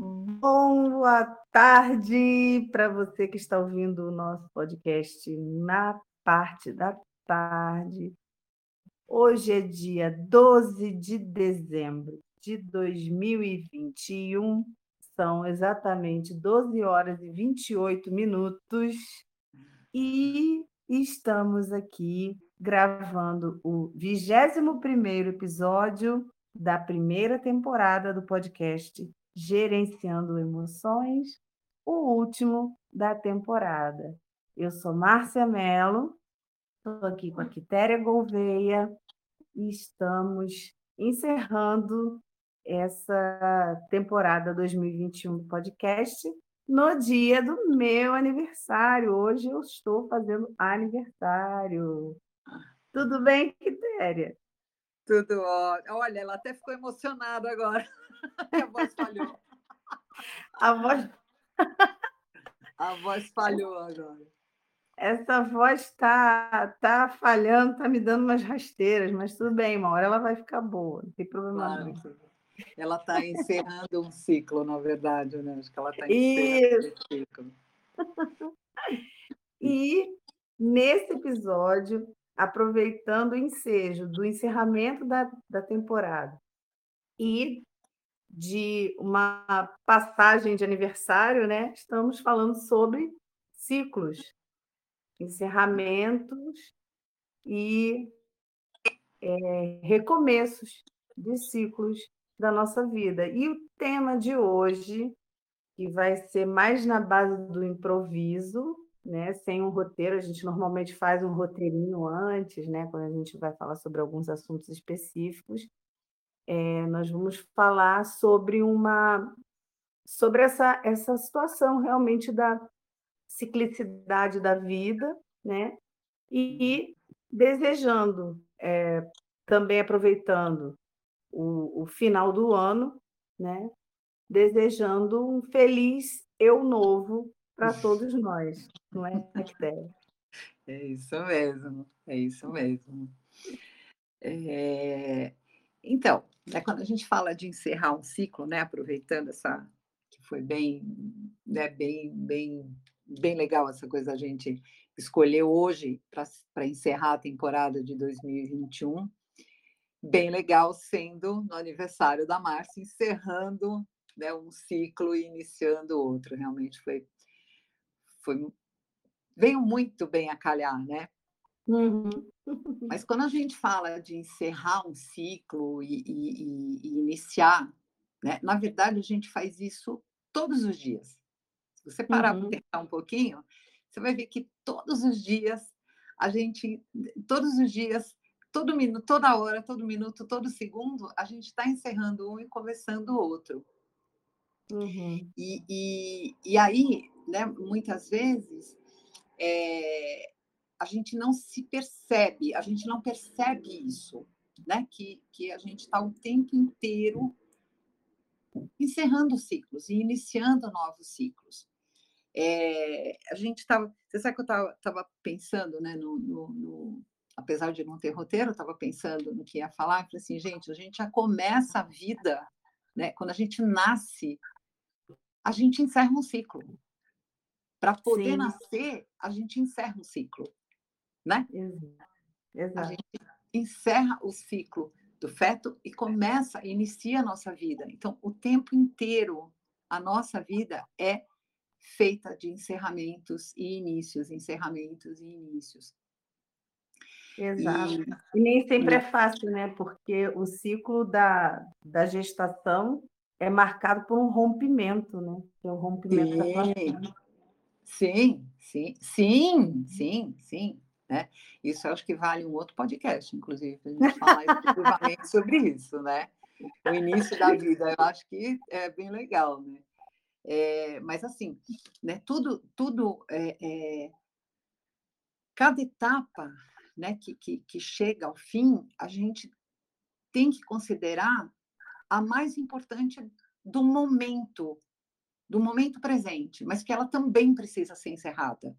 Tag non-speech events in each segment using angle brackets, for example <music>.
Boa tarde para você que está ouvindo o nosso podcast na parte da tarde. Hoje é dia 12 de dezembro de 2021, são exatamente 12 horas e 28 minutos e estamos aqui gravando o 21º episódio da primeira temporada do podcast Gerenciando Emoções, o último da temporada. Eu sou Márcia Mello, estou aqui com a Quitéria Gouveia e estamos encerrando essa temporada 2021 do podcast no dia do meu aniversário. Hoje eu estou fazendo aniversário. Tudo bem, Quitéria? Tudo ótimo. Olha, ela até ficou emocionada agora. <laughs> a voz falhou. A voz. <laughs> a voz falhou agora. Essa voz está tá falhando, está me dando umas rasteiras, mas tudo bem, uma hora ela vai ficar boa, não tem problema claro. não. Ela está encerrando um ciclo, na verdade, né? Acho que ela está encerrando Isso. um ciclo. <laughs> E nesse episódio aproveitando o ensejo do encerramento da, da temporada e de uma passagem de aniversário, né? Estamos falando sobre ciclos, encerramentos e é, recomeços de ciclos da nossa vida. E o tema de hoje, que vai ser mais na base do improviso, né, sem um roteiro. A gente normalmente faz um roteirinho antes, né, quando a gente vai falar sobre alguns assuntos específicos. É, nós vamos falar sobre uma sobre essa, essa situação realmente da ciclicidade da vida, né? E desejando, é, também aproveitando o, o final do ano, né? Desejando um feliz eu novo para todos nós, não é, Bactéria? É isso mesmo, é isso mesmo. É... Então, né, quando a gente fala de encerrar um ciclo, né, aproveitando essa que foi bem, né, bem, bem, bem legal essa coisa a gente escolher hoje para encerrar a temporada de 2021, bem legal sendo no aniversário da Márcia, encerrando né, um ciclo e iniciando outro. Realmente foi foi veio muito bem a calhar, né? Uhum. Mas quando a gente fala de encerrar um ciclo e, e, e, iniciar, né? Na verdade, a gente faz isso todos os dias. Se você parar uhum. para pensar um pouquinho, você vai ver que todos os dias a gente, todos os dias, todo minuto, toda hora, todo minuto, todo segundo, a gente está encerrando um e começando o outro. Uhum. E, e, e aí, né, muitas vezes, é, a gente não se percebe, a gente não percebe isso, né? Que, que a gente está o tempo inteiro encerrando ciclos e iniciando novos ciclos. É, a gente estava, você sabe que eu estava pensando, né? No, no, no, apesar de não ter roteiro, eu estava pensando no que ia falar. falei assim, gente, a gente já começa a vida, né? Quando a gente nasce, a gente encerra um ciclo. Para poder Sim. nascer, a gente encerra um ciclo, né? Exato. A gente encerra o ciclo do feto e começa, inicia a nossa vida. Então, o tempo inteiro, a nossa vida é feita de encerramentos e inícios, encerramentos e inícios. Exato. E, e nem sempre é fácil, né? Porque o ciclo da, da gestação é marcado por um rompimento, né? Que é o rompimento sim. da. Sim, sim, sim, sim, sim. Né? Isso eu acho que vale um outro podcast, inclusive, para a gente falar exclusivamente <laughs> sobre isso, né? O início da vida, eu acho que é bem legal, né? É, mas assim, né? Tudo, tudo, é, é, cada etapa, né? Que, que, que chega ao fim, a gente tem que considerar a mais importante do momento, do momento presente, mas que ela também precisa ser encerrada.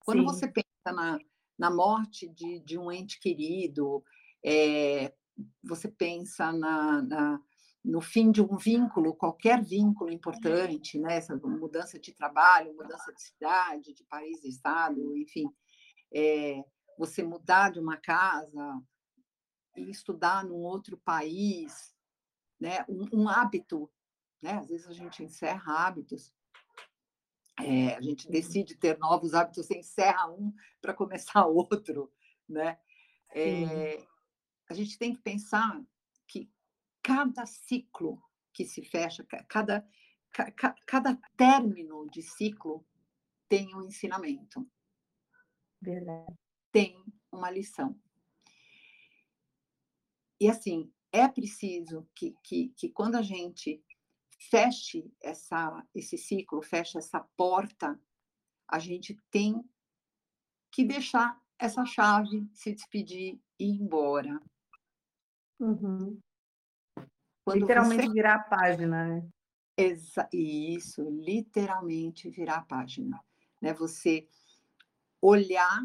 Quando Sim. você pensa na, na morte de, de um ente querido, é, você pensa na, na, no fim de um vínculo, qualquer vínculo importante, né? Essa mudança de trabalho, mudança de cidade, de país, de estado, enfim, é, você mudar de uma casa e estudar num outro país, né? Um, um hábito, né? Às vezes a gente encerra hábitos. É, a gente decide ter novos hábitos, você encerra um para começar <laughs> outro, né? É, a gente tem que pensar que cada ciclo que se fecha, cada, ca, cada término de ciclo tem um ensinamento. Verdade. Tem uma lição. E assim, é preciso que, que, que quando a gente feche essa, esse ciclo, feche essa porta, a gente tem que deixar essa chave se despedir e ir embora. Uhum. literalmente você... virar a página, né? Exa... Isso, literalmente virar a página. Né? Você olhar,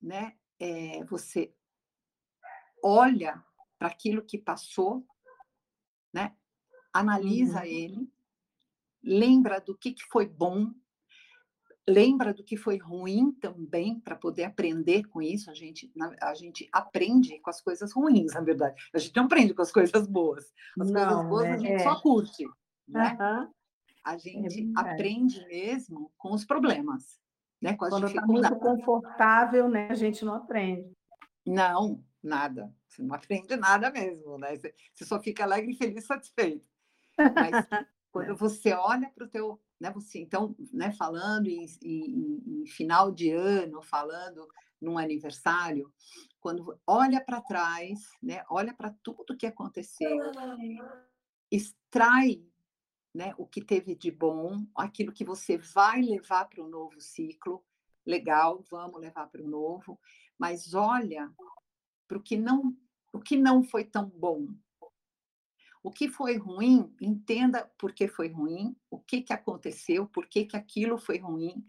né? É, você olha para aquilo que passou? Analisa uhum. ele, lembra do que, que foi bom, lembra do que foi ruim também para poder aprender com isso. A gente, a gente aprende com as coisas ruins, na verdade. A gente não aprende com as coisas boas. As não, coisas boas é, a gente é. só curte, né? Uhum. A é gente é aprende mesmo com os problemas, né? Com as Quando está muito confortável, né? A gente não aprende. Não, nada. Você não aprende nada mesmo, né? Você só fica alegre, feliz, satisfeito. Mas <laughs> quando você olha para o teu né, você então, né, falando em, em, em, final de ano, falando num aniversário, quando olha para trás, né, olha para tudo que aconteceu, extrai né, o que teve de bom, aquilo que você vai levar para o novo ciclo, legal, vamos levar para o novo, mas olha para o que não o que não foi tão bom, o que foi ruim, entenda por que foi ruim, o que, que aconteceu, por que, que aquilo foi ruim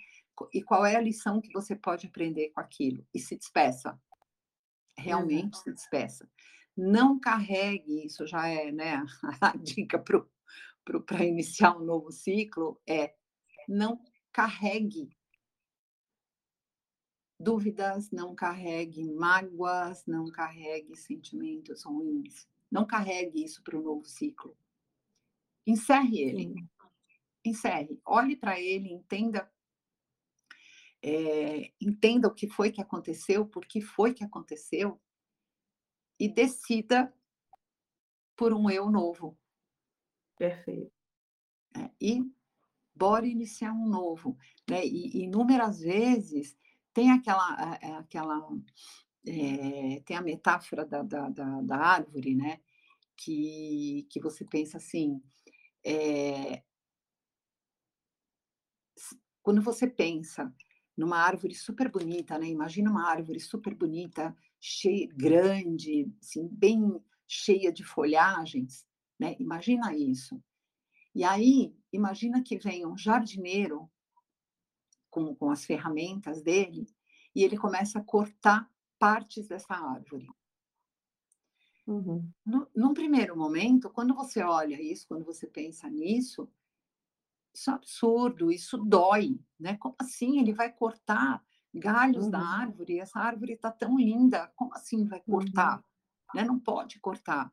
e qual é a lição que você pode aprender com aquilo. E se despeça. Realmente uhum. se despeça. Não carregue, isso já é né, <laughs> a dica para iniciar um novo ciclo, é não carregue dúvidas, não carregue mágoas, não carregue sentimentos ruins. Não carregue isso para o novo ciclo. Encerre ele. Sim. Encerre. Olhe para ele, entenda. É, entenda o que foi que aconteceu, por que foi que aconteceu, e decida por um eu novo. Perfeito. É, e bora iniciar um novo. Né? E inúmeras vezes tem aquela, aquela é, tem a metáfora da, da, da, da, árvore, né? Que, que você pensa assim, é, quando você pensa numa árvore super bonita, né? Imagina uma árvore super bonita, cheia, grande, assim, bem cheia de folhagens, né? Imagina isso. E aí, imagina que vem um jardineiro com, com as ferramentas dele e ele começa a cortar partes dessa árvore. Uhum. No, num primeiro momento, quando você olha isso, quando você pensa nisso, isso é absurdo, isso dói, né? Como assim ele vai cortar galhos uhum. da árvore? Essa árvore está tão linda, como assim vai cortar? Uhum. Né? Não pode cortar.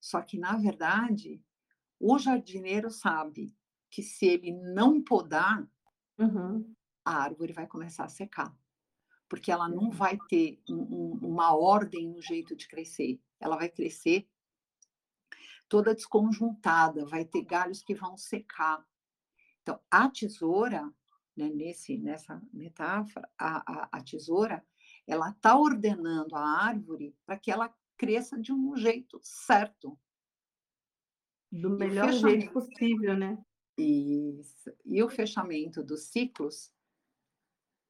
Só que, na verdade, o jardineiro sabe que se ele não podar, uhum. a árvore vai começar a secar porque ela não vai ter um, um, uma ordem no jeito de crescer. Ela vai crescer toda desconjuntada, vai ter galhos que vão secar. Então, a tesoura, né, nesse, nessa metáfora, a, a, a tesoura, ela está ordenando a árvore para que ela cresça de um jeito certo. Do melhor jeito possível, né? Isso. E o fechamento dos ciclos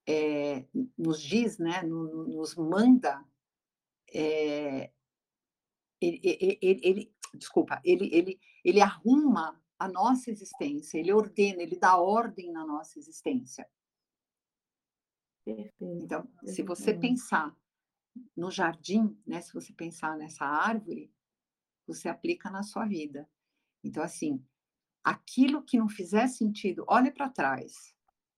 é, nos diz, né, nos manda, é, ele, ele, ele, desculpa, ele, ele, ele arruma a nossa existência, ele ordena, ele dá ordem na nossa existência. Perfeito. Então, se você pensar no jardim, né, se você pensar nessa árvore, você aplica na sua vida. Então, assim, aquilo que não fizer sentido, olha para trás,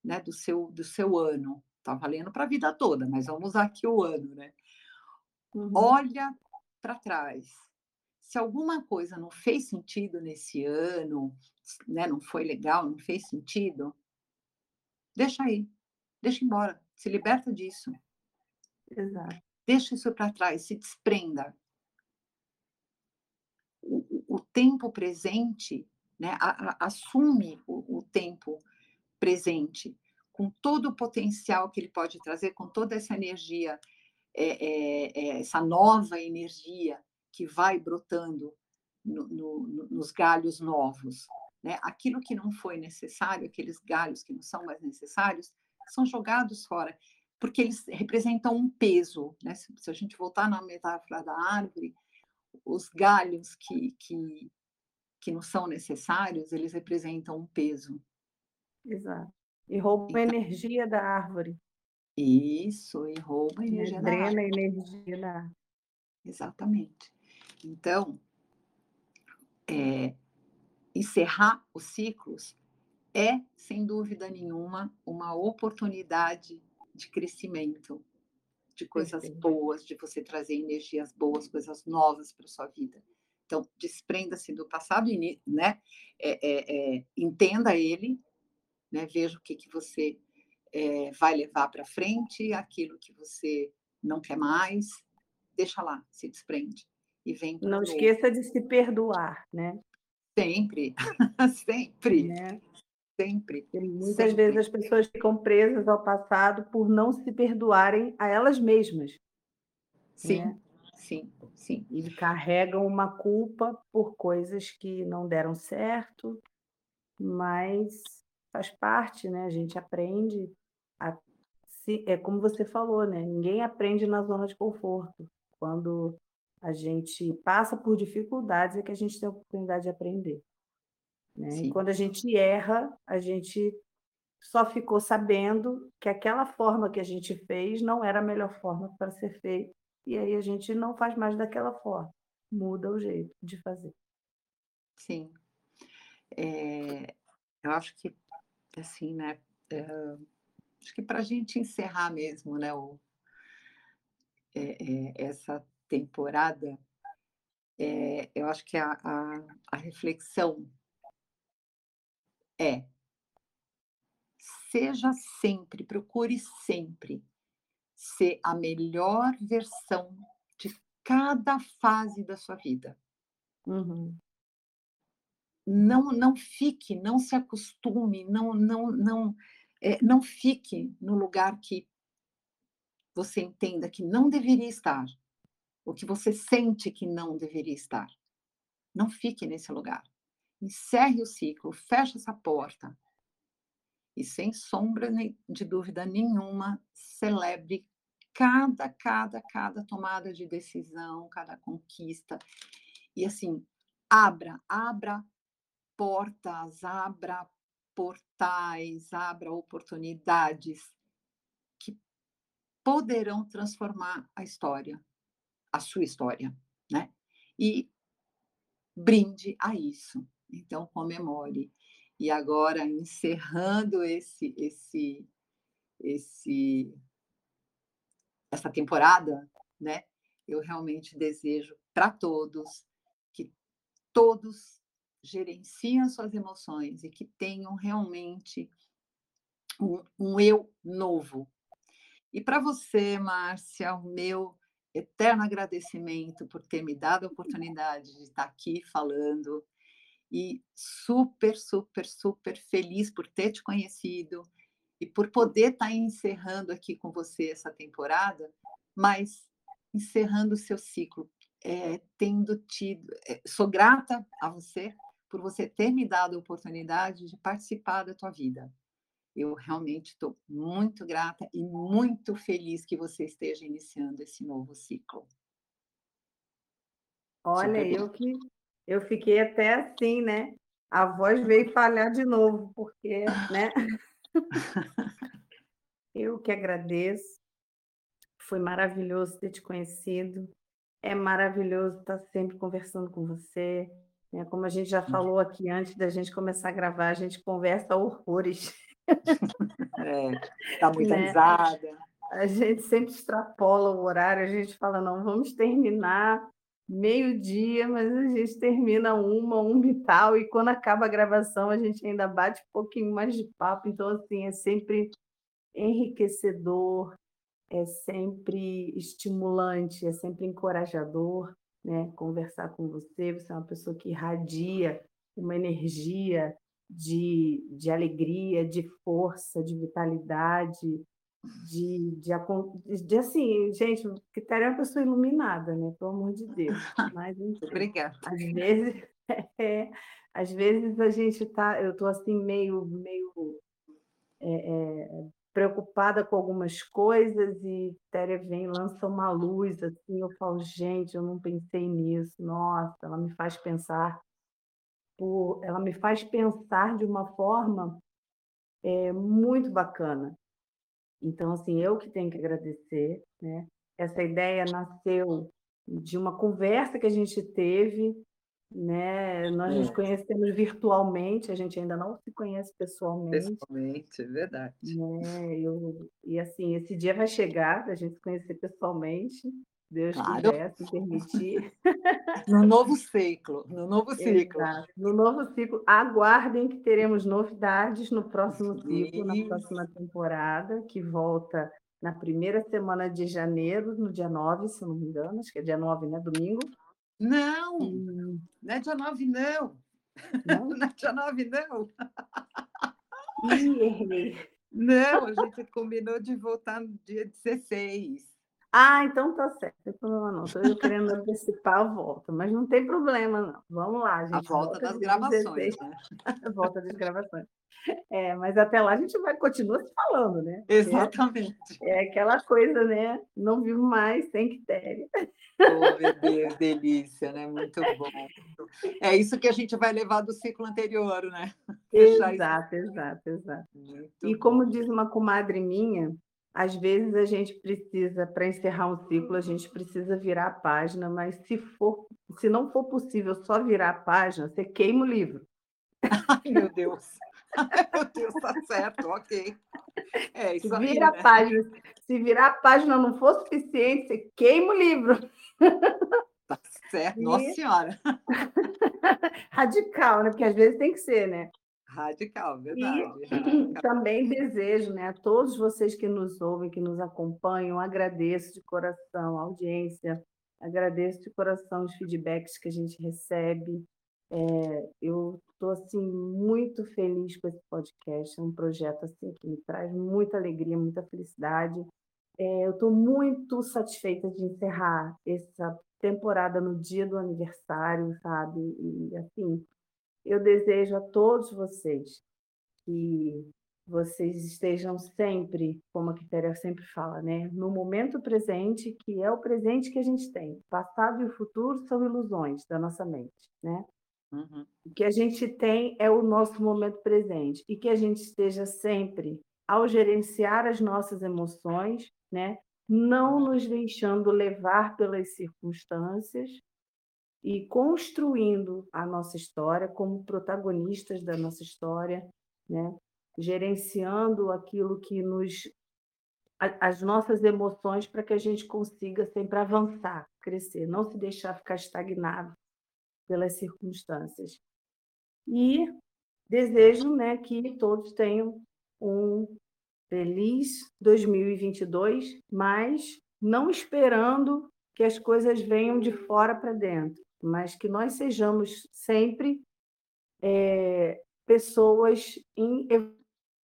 né, do seu, do seu ano. Está valendo para a vida toda, mas vamos usar aqui o ano, né? Uhum. Olha para trás. Se alguma coisa não fez sentido nesse ano, né, não foi legal, não fez sentido, deixa aí, deixa embora, se liberta disso. Exato. Deixa isso para trás, se desprenda. O, o tempo presente, né, a, a, assume o, o tempo presente com todo o potencial que ele pode trazer, com toda essa energia, é, é, é, essa nova energia que vai brotando no, no, nos galhos novos. Né? Aquilo que não foi necessário, aqueles galhos que não são mais necessários, são jogados fora, porque eles representam um peso. Né? Se, se a gente voltar na metáfora da árvore, os galhos que, que, que não são necessários, eles representam um peso. Exato. E rouba a energia da árvore. Isso, e rouba a energia da árvore. Drena a energia da árvore. Exatamente. Então, é, encerrar os ciclos é, sem dúvida nenhuma, uma oportunidade de crescimento, de coisas boas, de você trazer energias boas, coisas novas para sua vida. Então, desprenda-se do passado, né? É, é, é, entenda ele, né? veja o que, que você é, vai levar para frente, aquilo que você não quer mais, deixa lá, se desprende e vem. Não esqueça de se perdoar, né? Sempre, <laughs> sempre. Né? Sempre. Porque muitas sempre. vezes as pessoas ficam presas ao passado por não se perdoarem a elas mesmas. Sim, né? sim, sim. E carregam uma culpa por coisas que não deram certo, mas faz parte, né? A gente aprende a se, é como você falou, né? Ninguém aprende na zona de conforto. Quando a gente passa por dificuldades é que a gente tem a oportunidade de aprender. Né? E quando a gente erra, a gente só ficou sabendo que aquela forma que a gente fez não era a melhor forma para ser feita. E aí a gente não faz mais daquela forma, muda o jeito de fazer. Sim. É, eu acho que, assim, né? É, acho que para a gente encerrar mesmo, né? O, é, é essa temporada, é, eu acho que a, a, a reflexão é seja sempre, procure sempre ser a melhor versão de cada fase da sua vida. Uhum. Não, não fique, não se acostume, não, não, não, é, não fique no lugar que você entenda que não deveria estar o que você sente que não deveria estar. Não fique nesse lugar. Encerre o ciclo, feche essa porta. E sem sombra de dúvida nenhuma, celebre cada, cada, cada tomada de decisão, cada conquista. E assim, abra, abra portas, abra portais, abra oportunidades que poderão transformar a história a sua história, né? E brinde a isso. Então, comemore. E agora, encerrando esse, esse, esse, essa temporada, né? Eu realmente desejo para todos que todos gerenciem suas emoções e que tenham realmente um, um eu novo. E para você, Márcia, o meu eterno agradecimento por ter me dado a oportunidade de estar aqui falando e super, super, super feliz por ter te conhecido e por poder estar encerrando aqui com você essa temporada, mas encerrando o seu ciclo, é, tendo tido. É, sou grata a você por você ter me dado a oportunidade de participar da tua vida. Eu realmente estou muito grata e muito feliz que você esteja iniciando esse novo ciclo. Olha, eu que eu fiquei até assim, né? A voz veio falhar de novo, porque, né? <laughs> eu que agradeço. Foi maravilhoso ter te conhecido. É maravilhoso estar sempre conversando com você. Né? Como a gente já falou aqui antes da gente começar a gravar, a gente conversa horrores. <laughs> É, tá <laughs> muito né? risada. A gente sempre extrapola o horário, a gente fala, não, vamos terminar meio-dia, mas a gente termina uma, uma e tal, e quando acaba a gravação, a gente ainda bate um pouquinho mais de papo, então, assim, é sempre enriquecedor, é sempre estimulante, é sempre encorajador, né? Conversar com você, você é uma pessoa que irradia uma energia de, de alegria, de força, de vitalidade, de, de, de, assim, gente, que é uma pessoa iluminada, né? Pelo amor de Deus. Mas, <laughs> enfim, Obrigada. Às vezes, <laughs> é, às vezes a gente tá, eu estou assim meio, meio preocupada com algumas coisas e Téria vem lança uma luz assim, eu falo, gente, eu não pensei nisso. Nossa, ela me faz pensar por, ela me faz pensar de uma forma é, muito bacana. Então, assim, eu que tenho que agradecer, né? Essa ideia nasceu de uma conversa que a gente teve, né? Nós nos é. conhecemos virtualmente, a gente ainda não se conhece pessoalmente. Pessoalmente, é verdade. Né? Eu, e assim, esse dia vai chegar, a gente se conhecer pessoalmente, Deus claro. quiser, se permitir. <laughs> No novo ciclo, no novo ciclo. Exato. No novo ciclo. Aguardem que teremos novidades no próximo ciclo, na próxima temporada, que volta na primeira semana de janeiro, no dia 9, se não me engano, acho que é dia 9, né? Domingo. Não, hum. não é dia 9, não. Não, <laughs> não é dia 9, não. Não, a gente combinou de voltar no dia 16. Ah, então tá certo, não tem problema não. Estou eu querendo antecipar a volta, mas não tem problema, não. Vamos lá, gente. A volta, volta das gravações, né? A <laughs> volta das gravações. É, mas até lá a gente vai continuar se falando, né? <laughs> Exatamente. É, é, aquela coisa, né? Não vivo mais sem quitéria. Oh, meu Deus, delícia, né? Muito bom. É isso que a gente vai levar do ciclo anterior, né? <laughs> Exato, exato, exato. Muito e como diz uma comadre minha, às vezes a gente precisa, para encerrar um ciclo, a gente precisa virar a página, mas se for, se não for possível só virar a página, você queima o livro. Ai, meu Deus. <laughs> meu Deus, tá certo, ok. É isso se vira né? a página, se virar a página não for suficiente, você queima o livro. Tá certo, e... nossa senhora. <laughs> Radical, né? Porque às vezes tem que ser, né? Radical, verdade. E <clears throat> radical. também desejo, né, a todos vocês que nos ouvem, que nos acompanham, agradeço de coração a audiência, agradeço de coração os feedbacks que a gente recebe. É, eu estou assim muito feliz com esse podcast, é um projeto assim que me traz muita alegria, muita felicidade. É, eu estou muito satisfeita de encerrar essa temporada no dia do aniversário, sabe? E assim, eu desejo a todos vocês que vocês estejam sempre, como a Quitéria sempre fala, né? no momento presente, que é o presente que a gente tem. O passado e o futuro são ilusões da nossa mente. Né? Uhum. O que a gente tem é o nosso momento presente e que a gente esteja sempre, ao gerenciar as nossas emoções, né? não nos deixando levar pelas circunstâncias, e construindo a nossa história como protagonistas da nossa história, né? gerenciando aquilo que nos as nossas emoções para que a gente consiga sempre avançar, crescer, não se deixar ficar estagnado pelas circunstâncias. E desejo, né, que todos tenham um feliz 2022, mas não esperando que as coisas venham de fora para dentro, mas que nós sejamos sempre é, pessoas em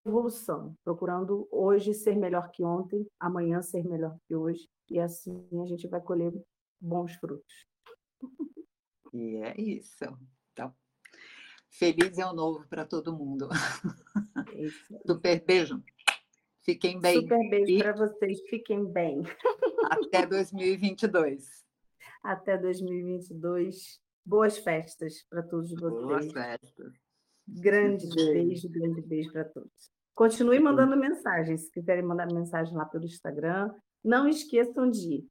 evolução, procurando hoje ser melhor que ontem, amanhã ser melhor que hoje, e assim a gente vai colher bons frutos. <laughs> E é isso. Então, feliz ano novo para todo mundo. É <laughs> Super beijo. Fiquem bem. Super beijo e... para vocês. Fiquem bem. Até 2022 até 2022. Boas festas para todos vocês. Boas festas. Grande beijo, grande beijo para todos. Continue mandando mensagens. Se quiserem mandar mensagem lá pelo Instagram, não esqueçam de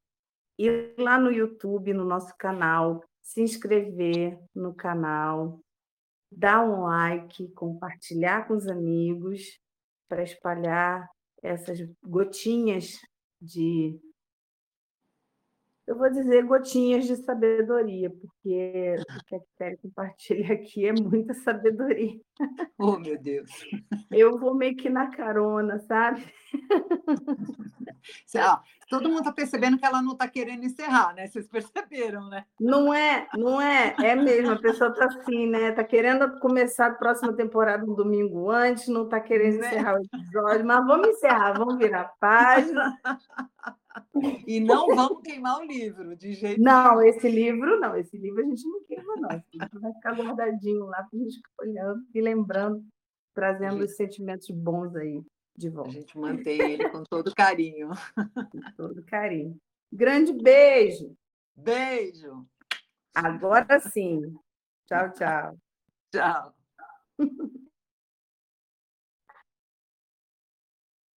ir lá no YouTube, no nosso canal, se inscrever no canal, dar um like, compartilhar com os amigos para espalhar essas gotinhas de eu vou dizer gotinhas de sabedoria, porque o que a Kelly compartilha aqui é muita sabedoria. Oh, meu Deus! Eu vou meio que na carona, sabe? todo mundo está percebendo que ela não está querendo encerrar, né? Vocês perceberam, né? Não é, não é, é mesmo, a pessoa está assim, né? Está querendo começar a próxima temporada um domingo antes, não está querendo né? encerrar o episódio, mas vamos encerrar, vamos virar a página. <laughs> <laughs> E não vamos queimar o livro, de jeito Não, nenhum. esse livro não, esse livro a gente não queima, não. Esse livro vai ficar guardadinho lá para a gente olhando e lembrando, trazendo gente... os sentimentos bons aí de volta. A gente mantém ele com todo carinho. Com todo carinho. Grande beijo. Beijo. Agora sim. Tchau, tchau. Tchau.